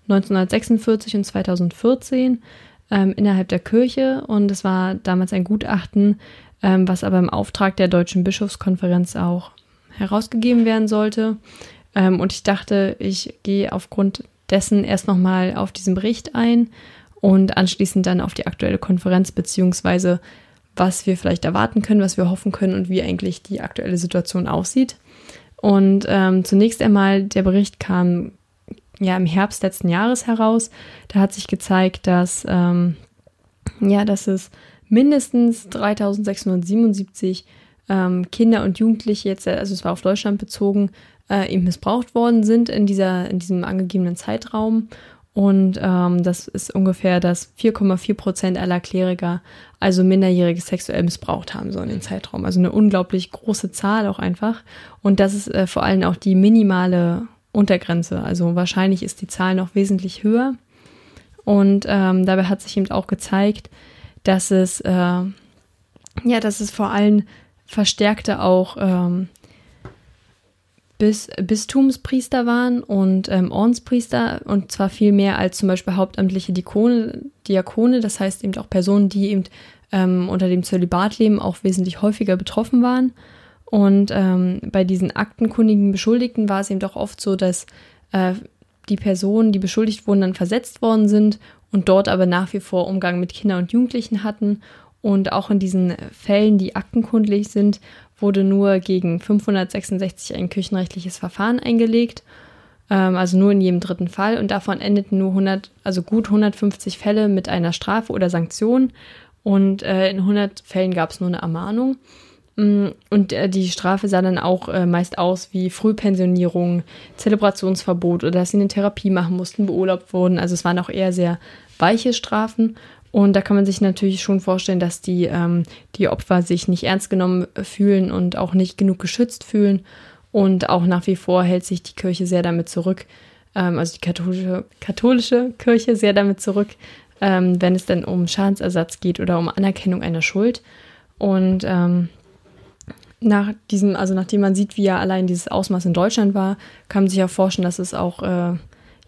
1946 und 2014 ähm, innerhalb der Kirche und es war damals ein Gutachten, ähm, was aber im Auftrag der Deutschen Bischofskonferenz auch herausgegeben werden sollte. Ähm, und ich dachte, ich gehe aufgrund dessen erst nochmal auf diesen Bericht ein und anschließend dann auf die aktuelle Konferenz beziehungsweise was wir vielleicht erwarten können, was wir hoffen können und wie eigentlich die aktuelle Situation aussieht. Und ähm, zunächst einmal, der Bericht kam ja im Herbst letzten Jahres heraus. Da hat sich gezeigt, dass, ähm, ja, dass es mindestens 3677 ähm, Kinder und Jugendliche jetzt, also es war auf Deutschland bezogen, äh, eben missbraucht worden sind in, dieser, in diesem angegebenen Zeitraum. Und ähm, das ist ungefähr das 4,4 Prozent aller Kleriker, also Minderjährige sexuell missbraucht haben, so in dem Zeitraum. Also eine unglaublich große Zahl auch einfach. Und das ist äh, vor allem auch die minimale Untergrenze. Also wahrscheinlich ist die Zahl noch wesentlich höher. Und ähm, dabei hat sich eben auch gezeigt, dass es, äh, ja, dass es vor allem verstärkte auch ähm, Bis, Bistumspriester waren und ähm, Ordenspriester und zwar viel mehr als zum Beispiel hauptamtliche Diakone, Diakone, das heißt eben auch Personen, die eben ähm, unter dem Zölibat leben, auch wesentlich häufiger betroffen waren. Und ähm, bei diesen aktenkundigen Beschuldigten war es eben doch oft so, dass äh, die Personen, die beschuldigt wurden, dann versetzt worden sind und dort aber nach wie vor Umgang mit Kindern und Jugendlichen hatten. Und auch in diesen Fällen, die aktenkundlich sind, wurde nur gegen 566 ein kirchenrechtliches Verfahren eingelegt. Ähm, also nur in jedem dritten Fall. Und davon endeten nur 100, also gut 150 Fälle mit einer Strafe oder Sanktion. Und äh, in 100 Fällen gab es nur eine Ermahnung. Mm, und äh, die Strafe sah dann auch äh, meist aus wie Frühpensionierung, Zelebrationsverbot oder dass sie eine Therapie machen mussten, beurlaubt wurden. Also es waren auch eher sehr weiche Strafen. Und da kann man sich natürlich schon vorstellen, dass die, ähm, die Opfer sich nicht ernst genommen fühlen und auch nicht genug geschützt fühlen. Und auch nach wie vor hält sich die Kirche sehr damit zurück, ähm, also die katholische, katholische Kirche sehr damit zurück, ähm, wenn es dann um Schadensersatz geht oder um Anerkennung einer Schuld. Und ähm, nach diesem, also nachdem man sieht, wie ja allein dieses Ausmaß in Deutschland war, kann man sich ja vorstellen, dass es auch äh,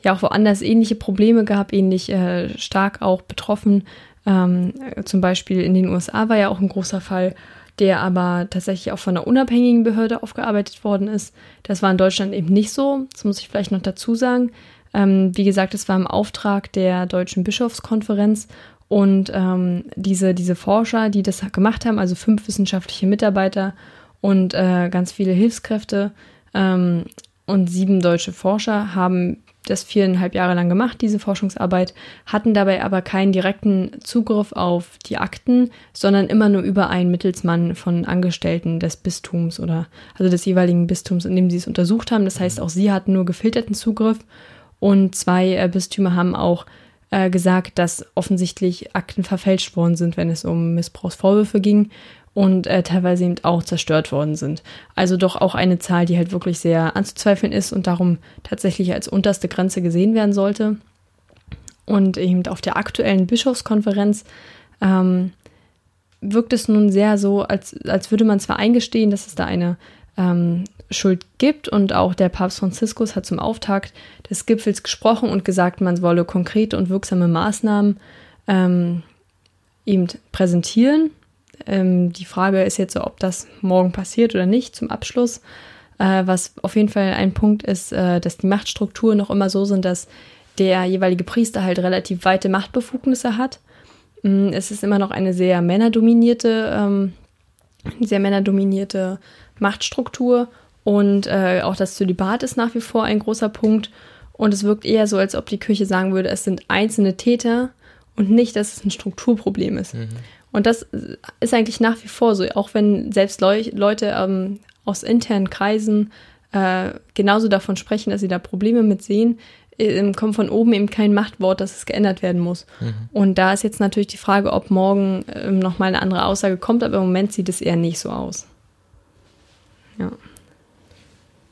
ja auch woanders ähnliche Probleme gab, ähnlich äh, stark auch betroffen. Ähm, zum Beispiel in den USA war ja auch ein großer Fall, der aber tatsächlich auch von einer unabhängigen Behörde aufgearbeitet worden ist. Das war in Deutschland eben nicht so. Das muss ich vielleicht noch dazu sagen. Ähm, wie gesagt, es war im Auftrag der Deutschen Bischofskonferenz und ähm, diese, diese Forscher, die das gemacht haben, also fünf wissenschaftliche Mitarbeiter und äh, ganz viele Hilfskräfte ähm, und sieben deutsche Forscher haben das viereinhalb Jahre lang gemacht, diese Forschungsarbeit, hatten dabei aber keinen direkten Zugriff auf die Akten, sondern immer nur über einen Mittelsmann von Angestellten des Bistums oder also des jeweiligen Bistums, in dem sie es untersucht haben. Das heißt, auch sie hatten nur gefilterten Zugriff und zwei äh, Bistümer haben auch äh, gesagt, dass offensichtlich Akten verfälscht worden sind, wenn es um Missbrauchsvorwürfe ging und äh, teilweise eben auch zerstört worden sind. Also doch auch eine Zahl, die halt wirklich sehr anzuzweifeln ist und darum tatsächlich als unterste Grenze gesehen werden sollte. Und eben auf der aktuellen Bischofskonferenz ähm, wirkt es nun sehr so, als, als würde man zwar eingestehen, dass es da eine ähm, Schuld gibt und auch der Papst Franziskus hat zum Auftakt des Gipfels gesprochen und gesagt, man wolle konkrete und wirksame Maßnahmen ähm, eben präsentieren ähm, die Frage ist jetzt ob das morgen passiert oder nicht zum Abschluss. Äh, was auf jeden Fall ein Punkt ist, äh, dass die Machtstrukturen noch immer so sind, dass der jeweilige Priester halt relativ weite Machtbefugnisse hat. Mm, Es ist immer noch eine sehr männerdominierte, ähm, sehr männerdominierte Machtstruktur und äh, auch das Zölibat ist nach wie vor ein großer Punkt. Und es wirkt eher so, als ob die Kirche sagen würde, es sind einzelne Täter und nicht, dass es ein Strukturproblem ist. Und das ist eigentlich nach wie vor so, auch wenn selbst Leu Leute ähm, aus internen Kreisen äh, genauso davon sprechen, dass sie da Probleme mit sehen, äh, kommt von oben eben kein Machtwort, dass es geändert werden muss. Und da ist jetzt natürlich die Frage, ob morgen ähm, nochmal eine andere Aussage kommt, aber im Moment sieht es eher nicht so aus. Ja.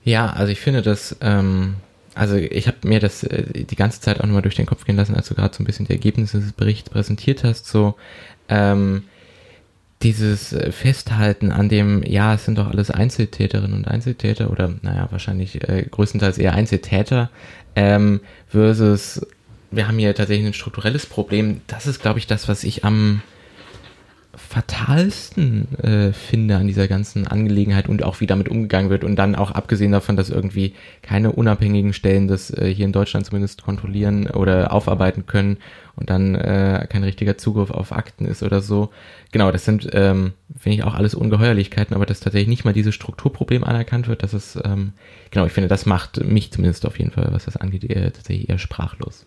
Ja, also ich finde das, ähm, also ich habe mir das äh, die ganze Zeit auch nochmal durch den Kopf gehen lassen, als du gerade so ein bisschen die Ergebnisse des Berichts präsentiert hast, so ähm, dieses äh, Festhalten an dem, ja, es sind doch alles Einzeltäterinnen und Einzeltäter oder naja, wahrscheinlich äh, größtenteils eher Einzeltäter, ähm, versus wir haben hier tatsächlich ein strukturelles Problem. Das ist, glaube ich, das, was ich am fatalsten äh, finde an dieser ganzen Angelegenheit und auch wie damit umgegangen wird und dann auch abgesehen davon, dass irgendwie keine unabhängigen Stellen das äh, hier in Deutschland zumindest kontrollieren oder aufarbeiten können und dann äh, kein richtiger Zugriff auf Akten ist oder so. Genau, das sind, ähm, finde ich auch alles Ungeheuerlichkeiten, aber dass tatsächlich nicht mal dieses Strukturproblem anerkannt wird, das ist, ähm, genau, ich finde, das macht mich zumindest auf jeden Fall, was das angeht, eher, tatsächlich eher sprachlos.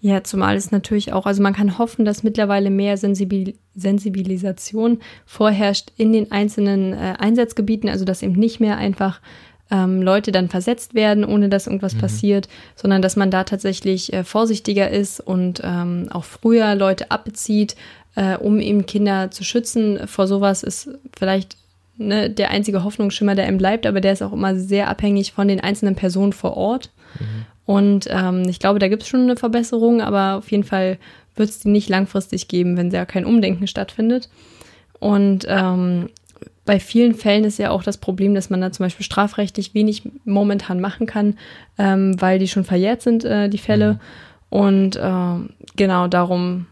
Ja, zumal es natürlich auch, also man kann hoffen, dass mittlerweile mehr Sensibil Sensibilisation vorherrscht in den einzelnen äh, Einsatzgebieten, also dass eben nicht mehr einfach ähm, Leute dann versetzt werden, ohne dass irgendwas passiert, sondern dass man da tatsächlich äh, vorsichtiger ist und ähm, auch früher Leute abbezieht, äh, um eben Kinder zu schützen. Vor sowas ist vielleicht ne, der einzige Hoffnungsschimmer, der einem bleibt, aber der ist auch immer sehr abhängig von den einzelnen Personen vor Ort. Und ähm, ich glaube, da gibt es schon eine Verbesserung, aber auf jeden Fall wird es die nicht langfristig geben, wenn da kein Umdenken stattfindet. Und ähm, bei vielen Fällen ist ja auch das Problem, dass man da zum Beispiel strafrechtlich wenig momentan machen kann, ähm, weil die schon verjährt sind, äh, die Fälle. Und ähm, genau darum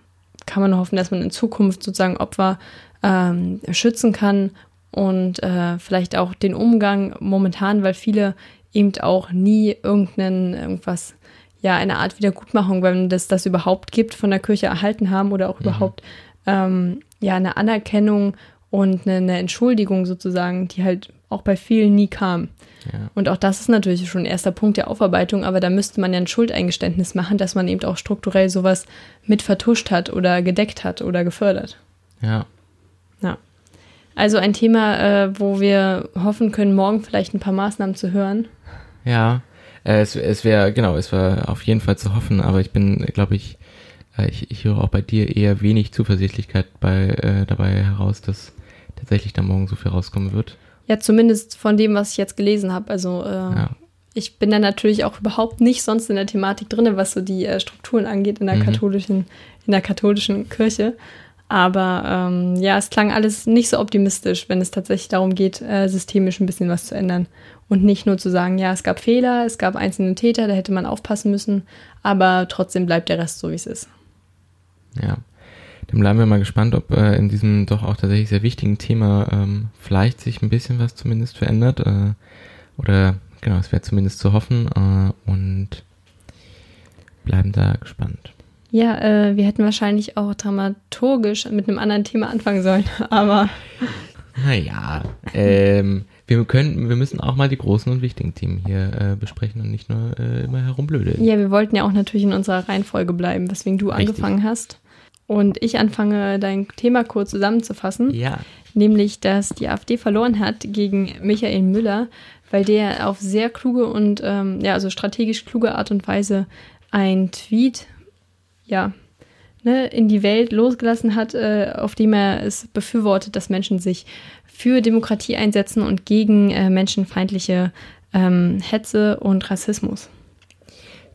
kann man hoffen, dass man in Zukunft sozusagen Opfer ähm, schützen kann und äh, vielleicht auch den Umgang momentan, weil viele eben auch nie irgendeinen, irgendwas, ja, eine Art Wiedergutmachung, wenn das das überhaupt gibt, von der Kirche erhalten haben oder auch überhaupt, ähm, ja, eine Anerkennung und eine, eine Entschuldigung sozusagen, die halt auch bei vielen nie kam. Ja. Und auch das ist natürlich schon ein erster Punkt der Aufarbeitung, aber da müsste man ja ein Schuldeingeständnis machen, dass man eben auch strukturell sowas mit vertuscht hat oder gedeckt hat oder gefördert. Ja. Ja. Also ein Thema, äh, wo wir hoffen können, morgen vielleicht ein paar Maßnahmen zu hören. Ja, äh, es, es wäre, genau, es war auf jeden Fall zu hoffen, aber ich bin, glaube ich, äh, ich, ich höre auch bei dir eher wenig Zuversichtlichkeit bei, äh, dabei heraus, dass tatsächlich da morgen so viel rauskommen wird. Ja, zumindest von dem, was ich jetzt gelesen habe. Also äh, Ja. ich bin da natürlich auch überhaupt nicht sonst in der Thematik drin, was so die äh, Strukturen angeht in der Mhm. katholischen, in der katholischen Kirche. Aber ähm, ja, es klang alles nicht so optimistisch, wenn es tatsächlich darum geht, äh, systemisch ein bisschen was zu ändern. Und nicht nur zu sagen, ja, es gab Fehler, es gab einzelne Täter, da hätte man aufpassen müssen, aber trotzdem bleibt der Rest so, wie es ist. Ja. Dann bleiben wir mal gespannt, ob äh, in diesem doch auch tatsächlich sehr wichtigen Thema ähm, vielleicht sich ein bisschen was zumindest verändert. Äh, oder genau, es wäre zumindest zu hoffen äh, und bleiben da gespannt. Ja, äh, wir hätten wahrscheinlich auch dramaturgisch mit einem anderen Thema anfangen sollen, aber Naja, ähm, wir können, wir müssen auch mal die großen und wichtigen Themen hier äh, besprechen und nicht nur äh, immer herumblödeln. ja, wir wollten ja auch natürlich in unserer Reihenfolge bleiben, weswegen du Richtig. angefangen hast. Und ich anfange, dein Thema kurz zusammenzufassen, Ja. nämlich, dass die AfD verloren hat gegen Michael Müller, weil der auf sehr kluge und, ähm, ja, also strategisch kluge Art und Weise ein Tweet, ja, ne, in die Welt losgelassen hat, äh, auf dem er es befürwortet, dass Menschen sich für Demokratie einsetzen und gegen äh, menschenfeindliche ähm, Hetze und Rassismus.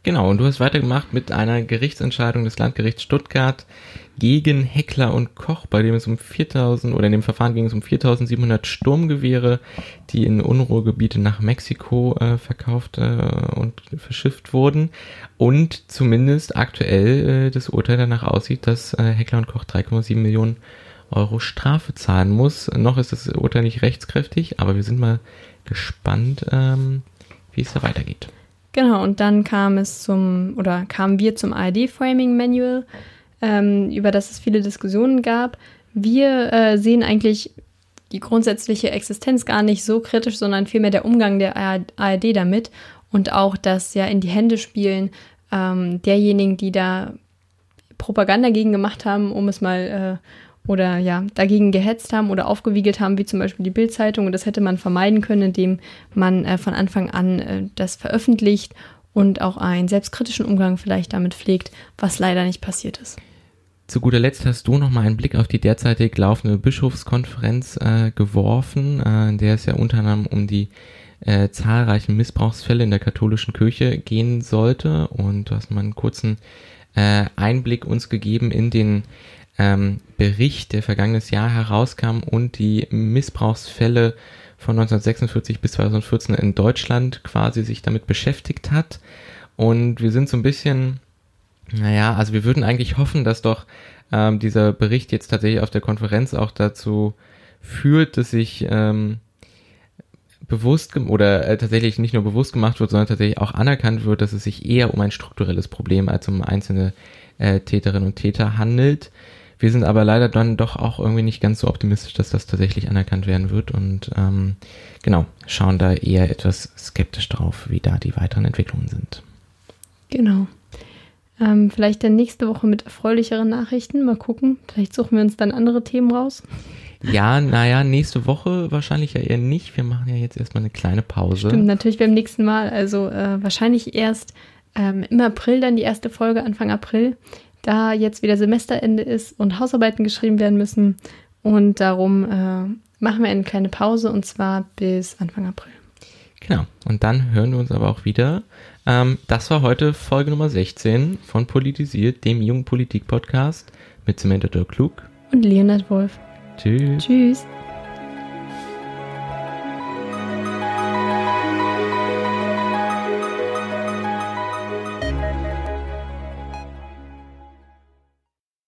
Genau, und du hast weitergemacht mit einer Gerichtsentscheidung des Landgerichts Stuttgart gegen Heckler und Koch, bei dem es um 4000 oder in dem Verfahren ging es um 4700 Sturmgewehre, die in Unruhegebiete nach Mexiko äh, verkauft äh, und verschifft wurden. Und zumindest aktuell äh, das Urteil danach aussieht, dass äh, Heckler und Koch 3,7 Millionen Euro Strafe zahlen muss. Noch ist das Urteil nicht rechtskräftig, aber wir sind mal gespannt, ähm, wie es da weitergeht. Genau, und dann kam es zum, oder kamen wir zum ARD-Framing Manual. Ähm, über das es viele Diskussionen gab. Wir äh, sehen eigentlich die grundsätzliche Existenz gar nicht so kritisch, sondern vielmehr der Umgang der ARD damit und auch das ja in die Hände spielen ähm, derjenigen, die da Propaganda gegen gemacht haben, um es mal äh, oder ja, dagegen gehetzt haben oder aufgewiegelt haben, wie zum Beispiel die Bildzeitung. Und das hätte man vermeiden können, indem man äh, von Anfang an äh, das veröffentlicht und auch einen selbstkritischen Umgang vielleicht damit pflegt, was leider nicht passiert ist. Zu guter Letzt hast du noch mal einen Blick auf die derzeitig laufende Bischofskonferenz äh, geworfen, äh, in der es ja unter anderem um die äh, zahlreichen Missbrauchsfälle in der katholischen Kirche gehen sollte. Und du hast mal einen kurzen äh, Einblick uns gegeben in den ähm, Bericht, der vergangenes Jahr herauskam und die Missbrauchsfälle von 1946 bis 2014 in Deutschland quasi sich damit beschäftigt hat. Und wir sind so ein bisschen, naja, also wir würden eigentlich hoffen, dass doch ähm, dieser Bericht jetzt tatsächlich auf der Konferenz auch dazu führt, dass sich ähm, bewusst oder äh, tatsächlich nicht nur bewusst gemacht wird, sondern tatsächlich auch anerkannt wird, dass es sich eher um ein strukturelles Problem als um einzelne äh, Täterinnen und Täter handelt. Wir sind aber leider dann doch auch irgendwie nicht ganz so optimistisch, dass das tatsächlich anerkannt werden wird und ähm, genau, schauen da eher etwas skeptisch drauf, wie da die weiteren Entwicklungen sind. Genau. Ähm, vielleicht dann nächste Woche mit erfreulicheren Nachrichten. Mal gucken. Vielleicht suchen wir uns dann andere Themen raus. Ja, naja, nächste Woche wahrscheinlich ja eher nicht. Wir machen ja jetzt erstmal eine kleine Pause. Stimmt, natürlich beim nächsten Mal. Also äh, wahrscheinlich erst ähm, im April dann die erste Folge, Anfang April da jetzt wieder Semesterende ist und Hausarbeiten geschrieben werden müssen. Und darum äh, machen wir eine kleine Pause und zwar bis Anfang April. Genau. Und dann hören wir uns aber auch wieder. Ähm, das war heute Folge Nummer 16 von Politisiert, dem jungen Politik-Podcast mit Samantha Dirk Klug und Leonard Wolf. Tschüss. Tschüss.